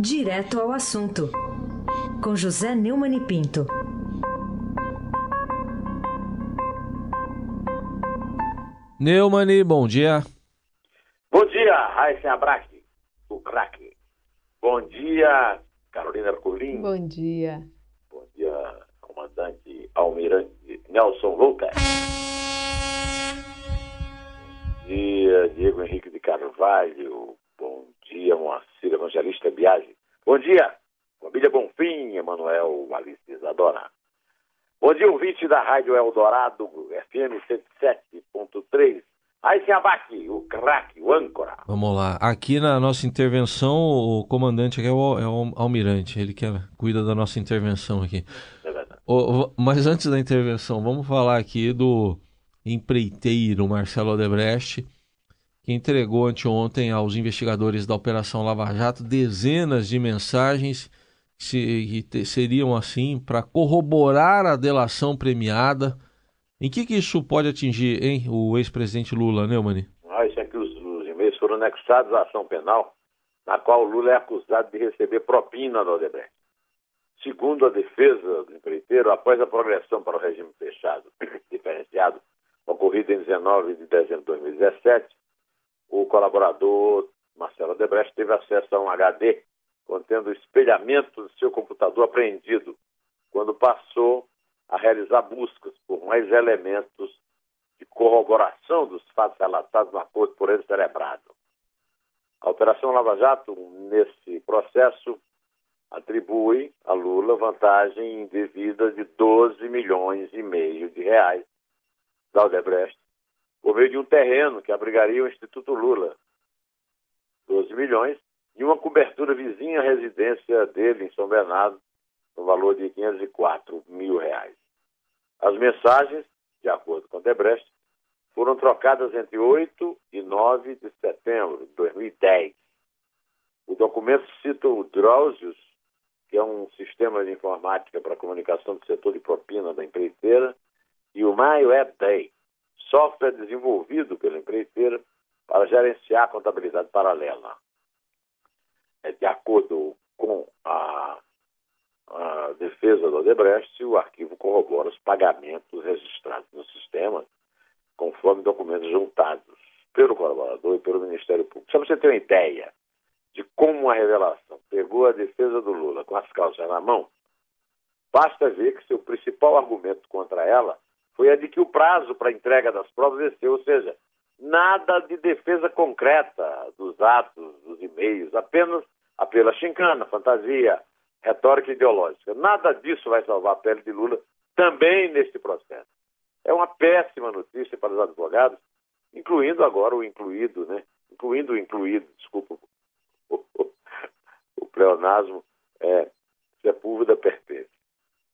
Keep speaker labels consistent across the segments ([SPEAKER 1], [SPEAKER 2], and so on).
[SPEAKER 1] Direto ao assunto, com José Neumann e Pinto.
[SPEAKER 2] Neumani, bom dia.
[SPEAKER 3] Bom dia, Raíssa Abraque, o craque. Bom dia, Carolina Arcolim.
[SPEAKER 4] Bom dia.
[SPEAKER 3] Bom dia, comandante almirante Nelson Lucas. Bom dia, Diego Henrique de Carvalho. Bom dia, Moacir Evangelista Biagi. Bom dia, família Bonfim, Emanuel Alice Isadora. Bom dia, ouvinte da Rádio Eldorado, FM 107.3. Aí se abaque, o craque, o âncora.
[SPEAKER 2] Vamos lá. Aqui na nossa intervenção, o comandante aqui é o, é o almirante, ele que cuida da nossa intervenção aqui.
[SPEAKER 3] É verdade.
[SPEAKER 2] O- mas antes da intervenção, vamos falar aqui do empreiteiro Marcelo Odebrecht, que entregou anteontem aos investigadores da Operação Lava Jato dezenas de mensagens que seriam assim para corroborar a delação premiada. Em que, que isso pode atingir, hein, o ex-presidente Lula, Neumann?
[SPEAKER 3] Ah, isso é que os, os e-mails foram anexados à ação penal, na qual Lula é acusado de receber propina da Odebrecht. Segundo a defesa do empreiteiro, após a progressão para o regime fechado diferenciado, ocorrida em 19 de dezembro de 2017, o colaborador Marcelo Odebrecht teve acesso a um HD contendo o espelhamento do seu computador apreendido, quando passou a realizar buscas por mais elementos de corroboração dos fatos relatados no acordo por ele celebrado. A Operação Lava Jato, nesse processo, atribui a Lula vantagem indevida de 12 milhões e meio de reais da Odebrecht, por meio de um terreno que abrigaria o Instituto Lula. 12 milhões e uma cobertura vizinha à residência dele em São Bernardo, no valor de 504 mil reais. As mensagens, de acordo com Debrecht, foram trocadas entre 8 e 9 de setembro de 2010. O documento cita o Drausius, que é um sistema de informática para comunicação do setor de propina da empreiteira, e o MyWebDay, software desenvolvido pela empreiteira para gerenciar a contabilidade paralela. É, de acordo com a a defesa do Odebrecht, o arquivo corrobora os pagamentos registrados no sistema, conforme documentos juntados pelo colaborador e pelo Ministério Público. Só para você ter uma ideia de como a revelação pegou a defesa do Lula com as calças na mão, basta ver que seu principal argumento contra ela foi a de que o prazo para entrega das provas venceu, ou seja, nada de defesa concreta dos atos, dos e-mails, apenas apelo à chincana, fantasia, retórica ideológica. Nada disso vai salvar a pele de Lula também neste processo. É uma péssima notícia para os advogados, incluindo agora o incluído, né? Incluindo o incluído, desculpa, o, o, o pleonasmo é Sepúlveda pertence.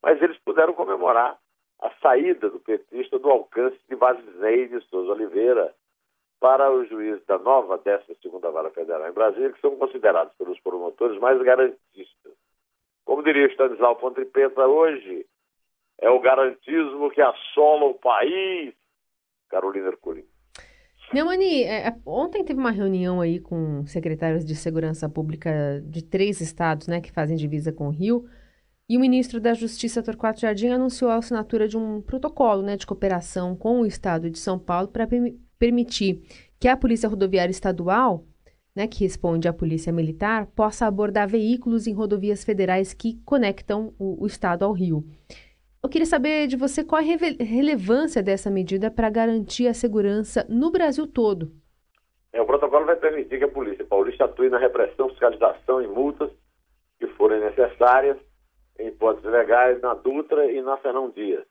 [SPEAKER 3] Mas eles puderam comemorar saída do petista do alcance de Vazisnei de Souza Oliveira para os juízes da nova 12ª Vara Federal em Brasília, que são considerados pelos promotores mais garantistas. Como diria Stanislau Pontripeta hoje, é o garantismo que assola o país. Carolina Ercolim.
[SPEAKER 4] Neumani, é, é, ontem teve uma reunião aí com secretários de segurança pública de três estados, né, que fazem divisa com o Rio, e o ministro da Justiça, Torquato Jardim, anunciou a assinatura de um protocolo, né, de cooperação com o estado de São Paulo para permitir que a Polícia Rodoviária Estadual, né, que responde à Polícia Militar, possa abordar veículos em rodovias federais que conectam o, o estado ao Rio. Eu queria saber de você qual a rele relevância dessa medida para garantir a segurança no Brasil todo.
[SPEAKER 3] É, o protocolo vai permitir que a Polícia Paulista atue na repressão, fiscalização e multas que forem necessárias, em hipóteses legais, na Dutra e na Fernão Dias.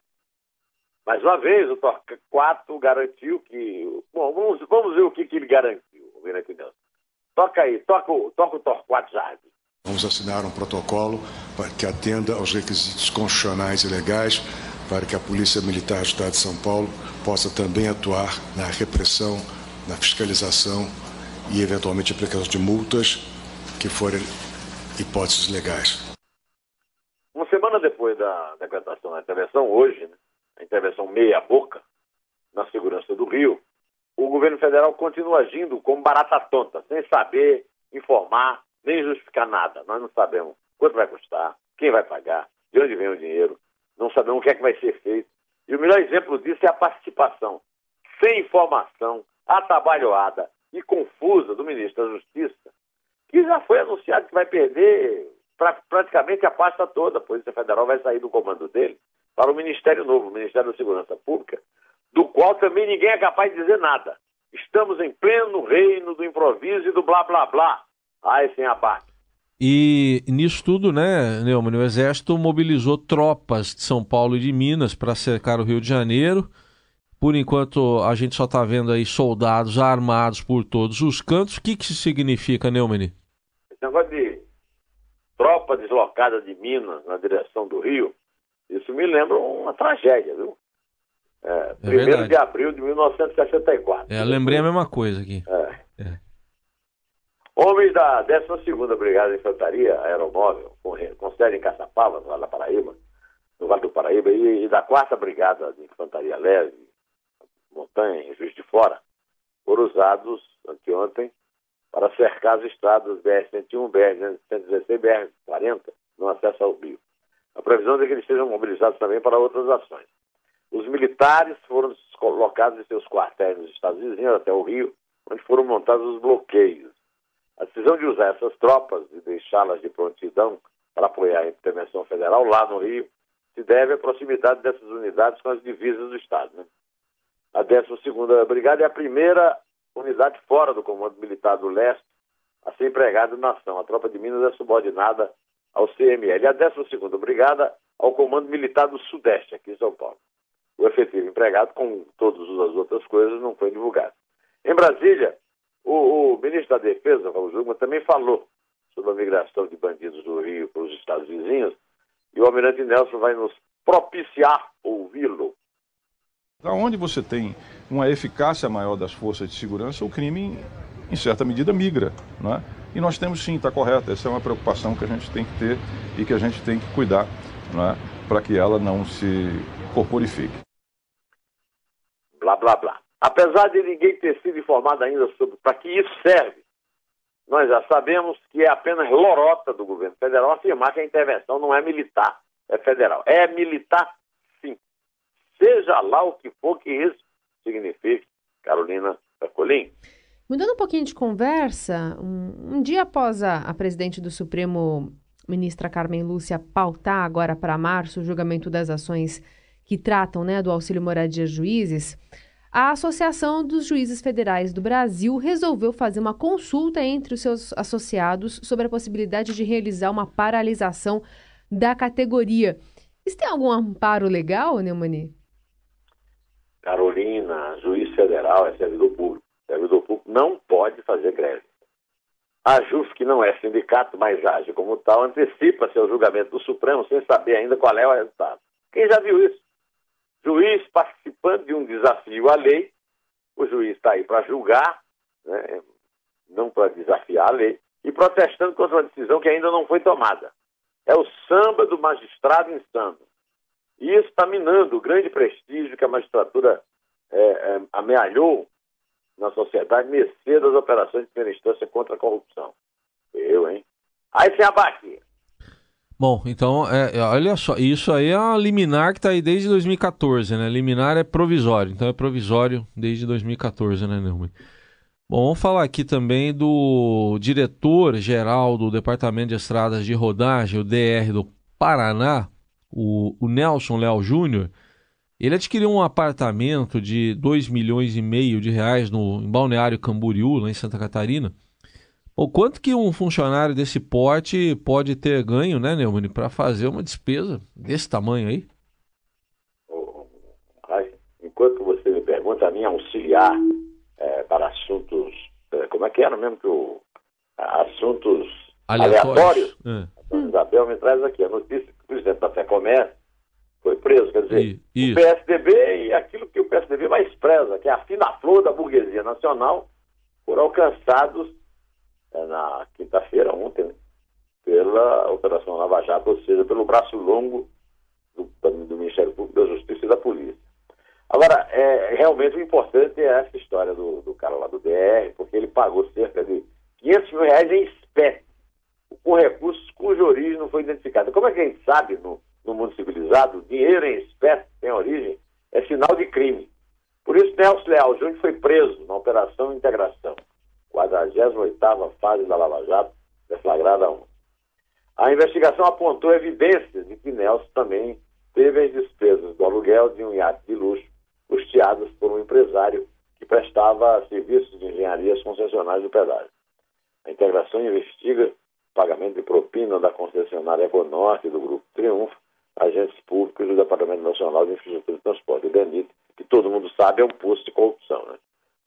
[SPEAKER 3] Mais uma vez, o Torquato garantiu que. Bom, vamos, vamos ver o que, que ele garantiu, Almirante Nelson. Toca aí, toca, toca o Torquato Jardim.
[SPEAKER 5] Vamos assinar um protocolo para que atenda aos requisitos constitucionais e legais para que a Polícia Militar do Estado de São Paulo possa também atuar na repressão, na fiscalização e, eventualmente, aplicação de multas que forem hipóteses legais.
[SPEAKER 3] Depois da decretação da intervenção, hoje, né, a intervenção meia-boca na segurança do Rio, o governo federal continua agindo como barata tonta, sem saber informar nem justificar nada. Nós não sabemos quanto vai custar, quem vai pagar, de onde vem o dinheiro, não sabemos o que é que vai ser feito. E o melhor exemplo disso é a participação, sem informação, atabalhoada e confusa do ministro da Justiça, que já foi anunciado que vai perder pra, praticamente a pasta toda. A Polícia Federal vai sair do comando dele para o Ministério Novo, o Ministério da Segurança Pública, do qual também ninguém é capaz de dizer nada. Estamos em pleno reino do improviso e do blá blá blá. Ai, sem abate.
[SPEAKER 2] E nisso tudo, né, Neumann, o Exército mobilizou tropas de São Paulo e de Minas para cercar o Rio de Janeiro. Por enquanto, a gente só está vendo aí soldados armados por todos os cantos. O que, que isso significa, Neumann?
[SPEAKER 3] Esse negócio de tropa deslocada de Minas na direção do Rio, isso me lembra uma tragédia, viu? É, é primeiro de abril de 1964. É,
[SPEAKER 2] lembrei a mesma coisa aqui.
[SPEAKER 3] É. É. Homens da 12ª Brigada de Infantaria Aeromóvel, com, com sede em Caçapava, no Vale da Paraíba, no Vale do Paraíba, e, e da 4 Brigada de Infantaria Leve, Montanha, em Juiz de Fora, foram usados anteontem para cercar as estradas BR-101, BR-116 e BR-40 no acesso ao Rio. A previsão é que eles sejam mobilizados também para outras ações. Os militares foram colocados em seus quartéis nos estados vizinhos até o Rio, onde foram montados os bloqueios. A decisão de usar essas tropas e deixá-las de prontidão para apoiar a intervenção federal lá no Rio se deve à proximidade dessas unidades com as divisas do Estado. Né? A 12ª Brigada é a primeira unidade fora do Comando Militar do Leste a ser empregada na ação. A tropa de Minas é subordinada ao CML. A 12ª Brigada ao Comando Militar do Sudeste, aqui em São Paulo. O efetivo empregado, com todas as outras coisas, não foi divulgado. Em Brasília, o, o ministro da Defesa, Raul Jungmann, também falou sobre a migração de bandidos do Rio para os estados vizinhos e o almirante Nelson vai nos propiciar ouvi-lo.
[SPEAKER 6] Onde você tem uma eficácia maior das forças de segurança, o crime, em certa medida, migra. Não é? E nós temos sim, está correto, essa é uma preocupação que a gente tem que ter e que a gente tem que cuidar é? para que ela não se corporifique.
[SPEAKER 3] Blá, blá, blá. Apesar de ninguém ter sido informado ainda sobre para que isso serve, nós já sabemos que é apenas lorota do governo federal afirmar que a intervenção não é militar, é federal. É militar, sim. Seja lá o que for que isso signifique, Carolina Percolim.
[SPEAKER 4] Mudando um pouquinho de conversa, um, um dia após a, a presidente do Supremo, ministra Carmen Lúcia, pautar agora para março o julgamento das ações que tratam né, do auxílio moradia juízes, a Associação dos Juízes Federais do Brasil resolveu fazer uma consulta entre os seus associados sobre a possibilidade de realizar uma paralisação da categoria. Isso tem algum amparo legal, Neumani?
[SPEAKER 3] Carolina, juiz federal é servidor público. Servidor público não pode fazer greve. A JUF, que não é sindicato, mas age como tal, antecipa seu julgamento do Supremo sem saber ainda qual é o resultado. Quem já viu isso? Juiz participando de um desafio à lei, o juiz está aí para julgar, né, não para desafiar a lei, e protestando contra uma decisão que ainda não foi tomada. É o samba do magistrado insano. E isso está minando o grande prestígio que a magistratura é, é, amealhou na sociedade, mercê das operações de primeira instância contra a corrupção. Eu, hein? Aí se abate.
[SPEAKER 2] Bom, então, é, é, olha só, isso aí é uma liminar que está aí desde 2014, né? Liminar é provisório, então é provisório desde 2014, né, Neumann? Bom, vamos falar aqui também do diretor-geral do Departamento de Estradas de Rodagem, o DR do Paraná, o, o Nelson Léo Júnior. Ele adquiriu um apartamento de 2 milhões e meio de reais no, em Balneário Camboriú, lá em Santa Catarina, o quanto que um funcionário desse porte pode ter ganho, né, Neumann, para fazer uma despesa desse tamanho aí?
[SPEAKER 3] enquanto você me pergunta, a minha auxiliar é, para assuntos, é, como é que era mesmo que o assuntos aleatórios, aleatórios é. Isabel me traz aqui a notícia que o presidente da FEComércio foi preso, quer dizer, o PSDB e aquilo que o PSDB mais preza, que é a fina flor da burguesia nacional, foram alcançados é, na quinta-feira, ontem, pela Operação Lava Jato, ou seja, pelo braço longo do, do Ministério Público da Justiça e da Polícia. Agora, é, realmente o importante é essa história do, do cara lá do DR, porque ele pagou cerca de 500 mil reais em espécie com recursos cuja origem não foi identificada. Como é que a gente sabe no, no mundo civilizado, dinheiro em espécie sem origem é sinal de crime. Por isso, Nelson Leal Júnior foi preso na Operação Integração, 48ª fase da Lava Jato, deflagrada ontem. A investigação apontou evidências de que Nelson também teve as despesas do aluguel de um iate de luxo, custeadas por um empresário que prestava serviços de engenharia às concessionárias do pedágio. A integração investiga pagamento de propina da concessionária Econorte do Grupo Triunfo, agentes públicos do Departamento Nacional de Infraestrutura e Transporte, o DENIT, que todo mundo sabe é um posto de corrupção. Né?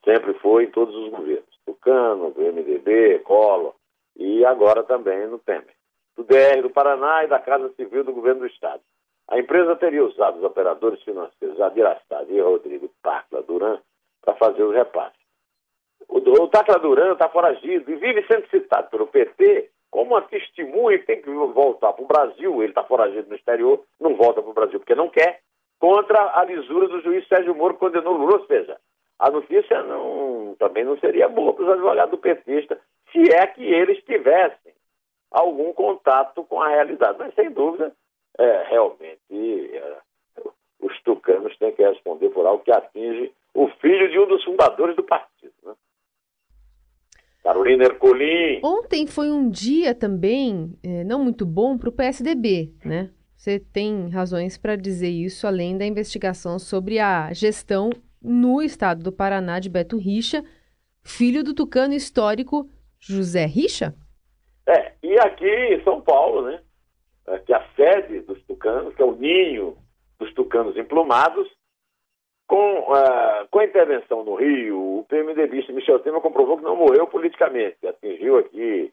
[SPEAKER 3] Sempre foi em todos os governos. Tucano, do MDB, Collor e agora também no Temer. Do DR do Paraná e da Casa Civil do Governo do Estado. A empresa teria usado os operadores financeiros Adirastad e Rodrigo Tacla Duran para fazer os repasses. O, o Tacla Duran está foragido e vive sendo citado pelo PT como uma testemunha que tem que voltar para o Brasil. Ele está foragido no exterior, não volta para o Brasil porque não quer, contra a lisura do juiz Sérgio Moro que condenou Lula. Ou seja, a notícia não, também não seria boa para os advogados do petista se é que eles tivessem algum contato com a realidade. Mas, sem dúvida, é, realmente é, os tucanos têm que responder por algo que atinge o filho de um dos fundadores do partido. Né? Carolina Ercolim.
[SPEAKER 4] Ontem foi um dia também é, não muito bom para o PSDB, né? Você tem razões para dizer isso, além da investigação sobre a gestão no estado do Paraná de Beto Richa, filho do tucano histórico José Richa?
[SPEAKER 3] É, e aqui em São Paulo, né? Que a sede dos tucanos, que é o ninho dos tucanos emplumados, com, uh, com a intervenção no Rio, o PMDBista Michel Temer comprovou que não morreu politicamente, atingiu aqui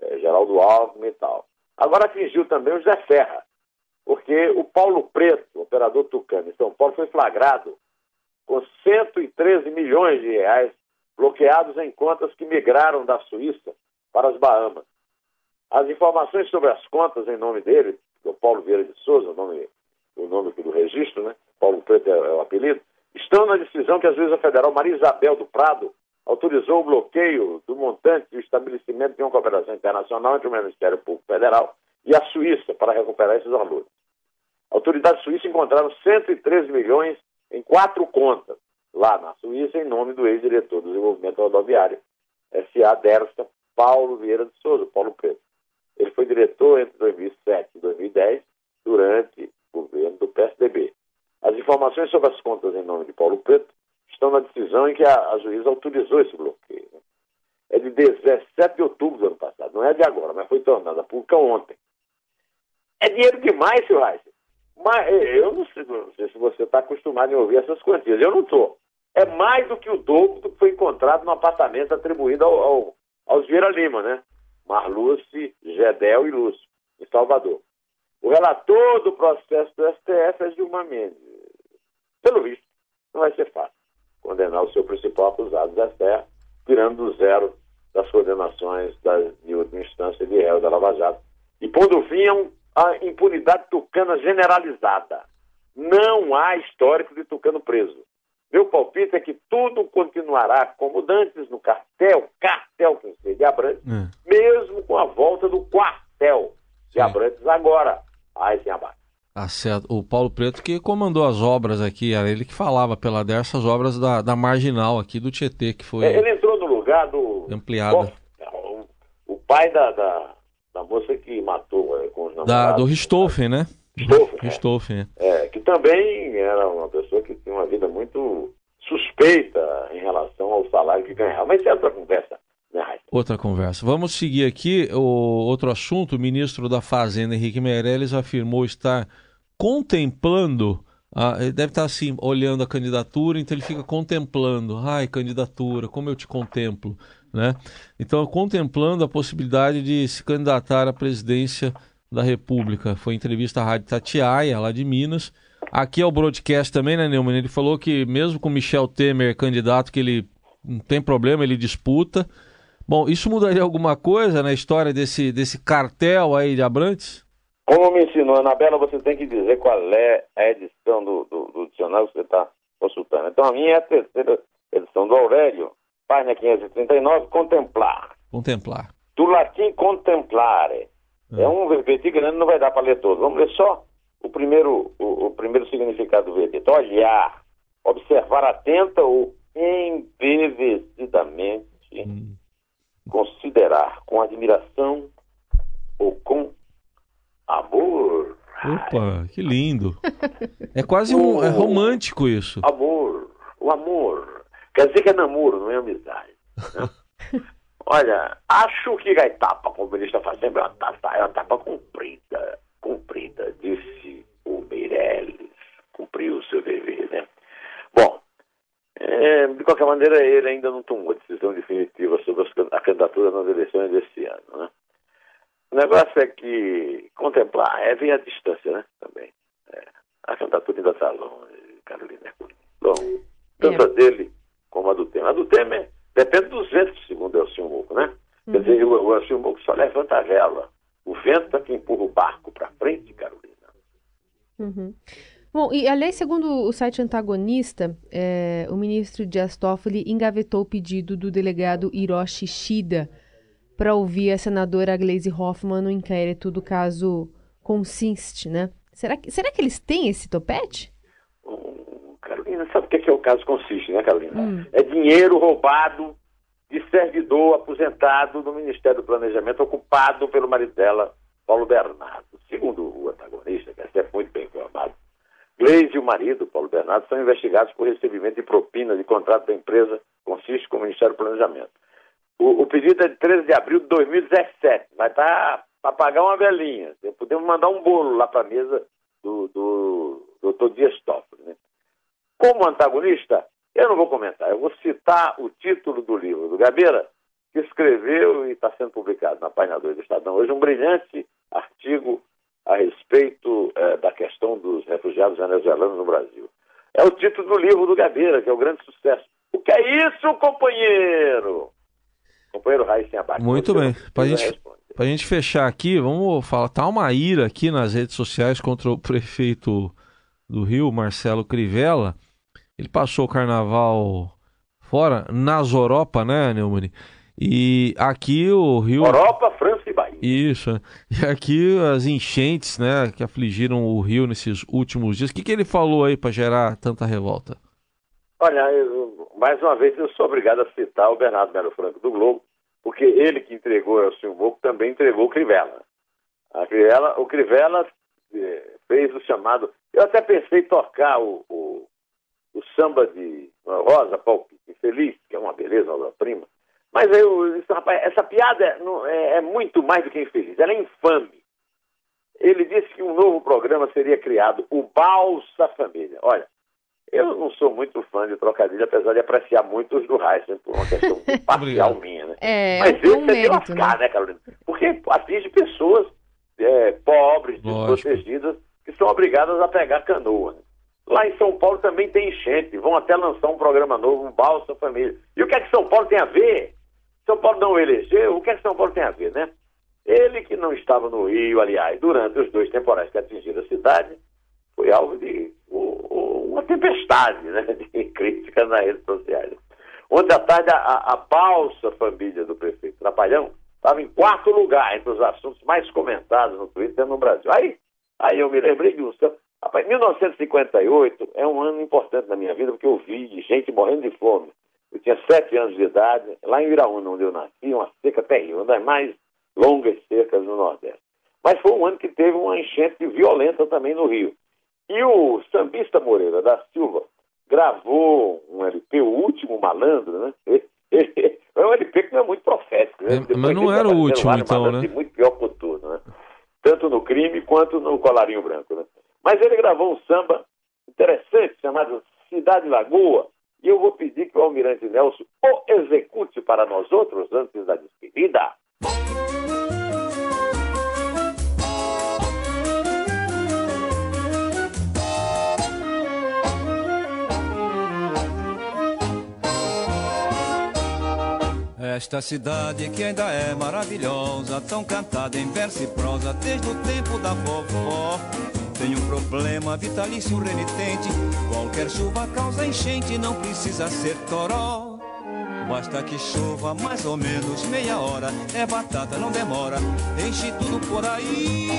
[SPEAKER 3] é, Geraldo Alckmin e tal. Agora atingiu também o José Serra, porque o Paulo Preto, operador tucano em São Paulo, foi flagrado com 113 milhões de reais bloqueados em contas que migraram da Suíça para as Bahamas. As informações sobre as contas em nome dele, o Paulo Vieira de Souza, o nome, o nome do registro, né? Paulo Preto é o apelido, estão na decisão que a juíza federal Maria Isabel do Prado autorizou o bloqueio do montante do estabelecimento de uma cooperação internacional entre o Ministério Público Federal e a Suíça para recuperar esses valores. Autoridades suíças encontraram 113 milhões em quatro contas lá na Suíça em nome do ex-diretor do desenvolvimento rodoviário, S.A. Dersta, Paulo Vieira de Souza, Paulo Preto. Ele foi diretor entre 2007 e 2010 durante o governo do PSDB. As informações sobre as contas em nome de Paulo Preto estão na decisão em que a, a juíza autorizou esse bloqueio. Né? É de 17 de outubro do ano passado, não é de agora, mas foi tornada pública ontem. É dinheiro demais, seu Reis. Mas eh, eu não sei, não sei se você está acostumado a ouvir essas quantias. Eu não estou. É mais do que o dobro do que foi encontrado no apartamento atribuído ao, ao, aos Vieira Lima, né? Marluce, Gedel e Lúcio, em Salvador. O relator do processo do STF é Gilmar Mendes pelo visto, não vai ser fácil condenar o seu principal acusado, Zé Serra, tirando do zero das condenações das, de última instância de réu da Lava Jato e pondo fim a impunidade tucana generalizada. Não há histórico de tucano preso. Meu palpite é que tudo continuará como dantes no cartel, cartel que sei de Abrantes, é. mesmo com a volta do quartel de Sim. Abrantes agora. Ai, sem abate.
[SPEAKER 2] O Paulo Preto que comandou as obras aqui, era ele que falava pela dessas obras da, da marginal aqui do Tietê, que foi.
[SPEAKER 3] É, ele entrou no lugar do.
[SPEAKER 2] Ampliada.
[SPEAKER 3] O, o pai da, da, da, moça que matou é, com os
[SPEAKER 2] da, Do Ristoffen, né?
[SPEAKER 3] Ristoffen.
[SPEAKER 2] Ristoffen,
[SPEAKER 3] é. é. Que também era uma pessoa que tinha uma vida muito suspeita em relação ao salário que ganhava. Mas isso é outra conversa.
[SPEAKER 2] Outra conversa. Vamos seguir aqui o outro assunto. O ministro da Fazenda, Henrique Meirelles, afirmou estar contemplando. Ah, ele deve estar assim, olhando a candidatura, então ele fica contemplando. Ai, candidatura, como eu te contemplo. Né? Então, contemplando a possibilidade de se candidatar à presidência da República. Foi entrevista à Rádio Tatiaia, lá de Minas. Aqui é o broadcast também, né, Neumann? Ele falou que mesmo com Michel Temer candidato, que ele não tem problema, ele disputa. Bom, isso mudaria alguma coisa na história desse, desse cartel aí de Abrantes?
[SPEAKER 3] Como me ensinou Anabela, você tem que dizer qual é a edição do, do, do dicionário que você está consultando. Então a minha é a terceira edição do Aurélio, página 539, contemplar.
[SPEAKER 2] Contemplar.
[SPEAKER 3] Do latim contemplare. É um verbete grande, não vai dar para ler todo. Vamos ler só o primeiro, o, o primeiro significado do verbete. Olhar, observar atenta ou embevecidamente, hum. Considerar com admiração ou com amor.
[SPEAKER 2] Opa, que lindo. É quase um. É romântico isso.
[SPEAKER 3] Amor, o amor. Quer dizer que é namoro, não é amizade. Né? Olha, acho que a etapa, como ele está fazendo, é uma etapa, é uma etapa comprida. Comprida, disse o Meirelles. Cumpriu o seu dever, né? É, de qualquer maneira, ele ainda não tomou decisão definitiva sobre a candidatura nas eleições desse ano, né? O negócio é que contemplar é vir à distância, né? Também. É, a candidatura ainda está longe, Carolina. Bom, tanto é. a dele como a do Temer. A do Temer depende dos ventos, segundo o Elcio Muco, né? Uhum. Quer dizer, o, o Elcio Muco só levanta a vela. O vento é que empurra o barco para frente, Carolina.
[SPEAKER 4] Uhum. Bom, e aliás, segundo o site antagonista, é, o ministro Dias Toffoli engavetou o pedido do delegado Hiroshi Shida para ouvir a senadora Gleisi Hoffmann no inquérito do caso Consiste, né? Será que, será que eles têm esse topete?
[SPEAKER 3] Oh, Carolina, sabe o que é, que é o caso Consiste, né, Carolina? Hum. É dinheiro roubado de servidor aposentado do Ministério do Planejamento, ocupado pelo marido dela, Paulo Bernardo. Segundo o antagonista, que é muito bem informado, Gleisi e o marido, Paulo Bernardo, são investigados por recebimento de propina de contrato da empresa Consiste com o Ministério do Planejamento. O, o, pedido é de 13 de abril de 2017. Vai estar tá para pagar uma velhinha. Podemos mandar um bolo lá para a mesa do, do, do Dr. Dias Toffoli. Né? Como antagonista, eu não vou comentar. Eu vou citar o título do livro do Gabeira, que escreveu e está sendo publicado na página 2 do Estadão. Hoje um brilhante artigo a respeito é, da questão dos refugiados venezuelanos no Brasil. É o título do livro do Gabeira, que é o grande sucesso. O que é isso, companheiro? Companheiro Raíssen Abac.
[SPEAKER 2] Muito bem. Para gente, a gente fechar aqui, vamos falar. Tá uma ira aqui nas redes sociais contra o prefeito do Rio, Marcelo Crivella. Ele passou o carnaval fora, nas Europa, né, Neumann? E aqui o Rio.
[SPEAKER 3] Europa, França.
[SPEAKER 2] Isso. E aqui as enchentes, né, que afligiram o Rio nesses últimos dias. O que, que ele falou aí para gerar tanta revolta?
[SPEAKER 3] Olha, eu, mais uma vez eu sou obrigado a citar o Bernardo Melo Franco do Globo, porque ele que entregou o Elcio Moco também entregou o Crivella. A Crivella o Crivella eh, fez o chamado. Eu até pensei tocar o, o, o samba de Rosa Palpite Feliz, que é uma beleza, uma prima. Mas eu, isso, rapaz, essa piada é, é, é muito mais do que infeliz, ela é infame. Ele disse que um novo programa seria criado, o Balsa Família. Olha, eu não sou muito fã de trocadilho, apesar de apreciar muito os do Heisen, por uma questão parcial minha, né?
[SPEAKER 4] É, Mas esse um é de lascar,
[SPEAKER 3] né? né, Carolina? Porque atinge pessoas é, pobres, desprotegidas, que são obrigadas a pegar canoa. Né? Lá em São Paulo também tem enchente, vão até lançar um programa novo, um Balsa Família. E o que é que São Paulo tem a ver? São Paulo não elegeu, o que é que São Paulo tem a ver, né? Ele que não estava no Rio, aliás, durante os dois temporais que atingiram a cidade, foi alvo de uma tempestade né, de críticas nas redes sociais. Ontem à tarde, a, a balsa família do prefeito Trapalhão estava em quarto lugar entre os assuntos mais comentados no Twitter no Brasil. Aí, aí eu me lembrei de um. Rapaz, 1958 é um ano importante na minha vida, porque eu vi gente morrendo de fome. Eu tinha sete anos de idade, lá em Iraúna, onde eu nasci, uma seca terrível, uma das mais longas secas no Nordeste. Mas foi um ano que teve uma enchente violenta também no Rio. E o sambista Moreira da Silva gravou um LP, o último malandro, né? É um LP que não é muito profético, né?
[SPEAKER 2] É, mas não era o último, então, né?
[SPEAKER 3] Muito pior por tudo, né? Tanto no crime quanto no colarinho branco, né? Mas ele gravou um samba interessante chamado Cidade Lagoa, e eu vou pedir que o Almirante Nelson o execute para nós outros antes da despedida.
[SPEAKER 7] Esta cidade que ainda é maravilhosa, tão cantada em verso e prosa desde o tempo da vovó. Tem um problema vitalício renitente, qualquer chuva causa enchente, não precisa ser toró. Basta que chova mais ou menos meia hora. É batata, não demora. Enche tudo por aí.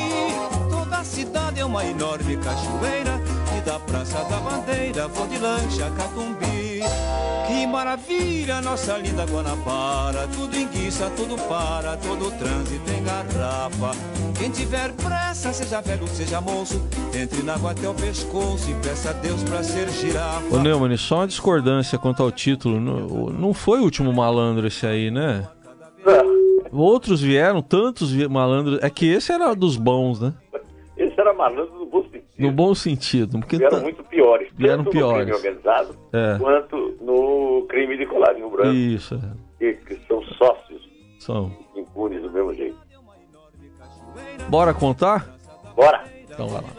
[SPEAKER 7] Toda a cidade é uma enorme cachoeira. E da Praça da Bandeira vou de lancha Catumbi. Que maravilha, nossa linda Guanabara. Tudo enguiça, tudo para, todo trânsito em garrafa. Quem tiver pressa, seja velho, seja moço, entre na água até o pescoço e peça a Deus pra ser girafa.
[SPEAKER 2] Ô Neumann, só uma discordância quanto ao título. Não, não foi o último malandro esse aí, né? Outros vieram, tantos malandros. É que esse era dos bons, né?
[SPEAKER 3] Esse era malandro no bom sentido.
[SPEAKER 2] No bom sentido. Porque
[SPEAKER 3] Vieram
[SPEAKER 2] tá-
[SPEAKER 3] muito piores.
[SPEAKER 2] Vieram
[SPEAKER 3] tanto
[SPEAKER 2] piores.
[SPEAKER 3] no crime organizado,
[SPEAKER 2] É.
[SPEAKER 3] quanto no crime de colarinho branco,
[SPEAKER 2] Isso, é.
[SPEAKER 3] que, que são sócios
[SPEAKER 2] são.
[SPEAKER 3] impunes do mesmo jeito.
[SPEAKER 2] Bora contar?
[SPEAKER 3] Bora!
[SPEAKER 2] Então vai lá.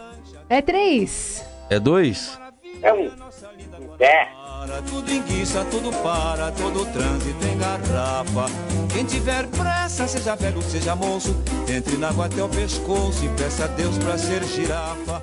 [SPEAKER 4] É três.
[SPEAKER 2] É dois?
[SPEAKER 3] É um. É.
[SPEAKER 7] Tudo enguiça, tudo para, todo trânsito em garrafa. Quem tiver pressa, seja velho, seja moço, entre na água até o pescoço e peça a Deus pra ser girafa.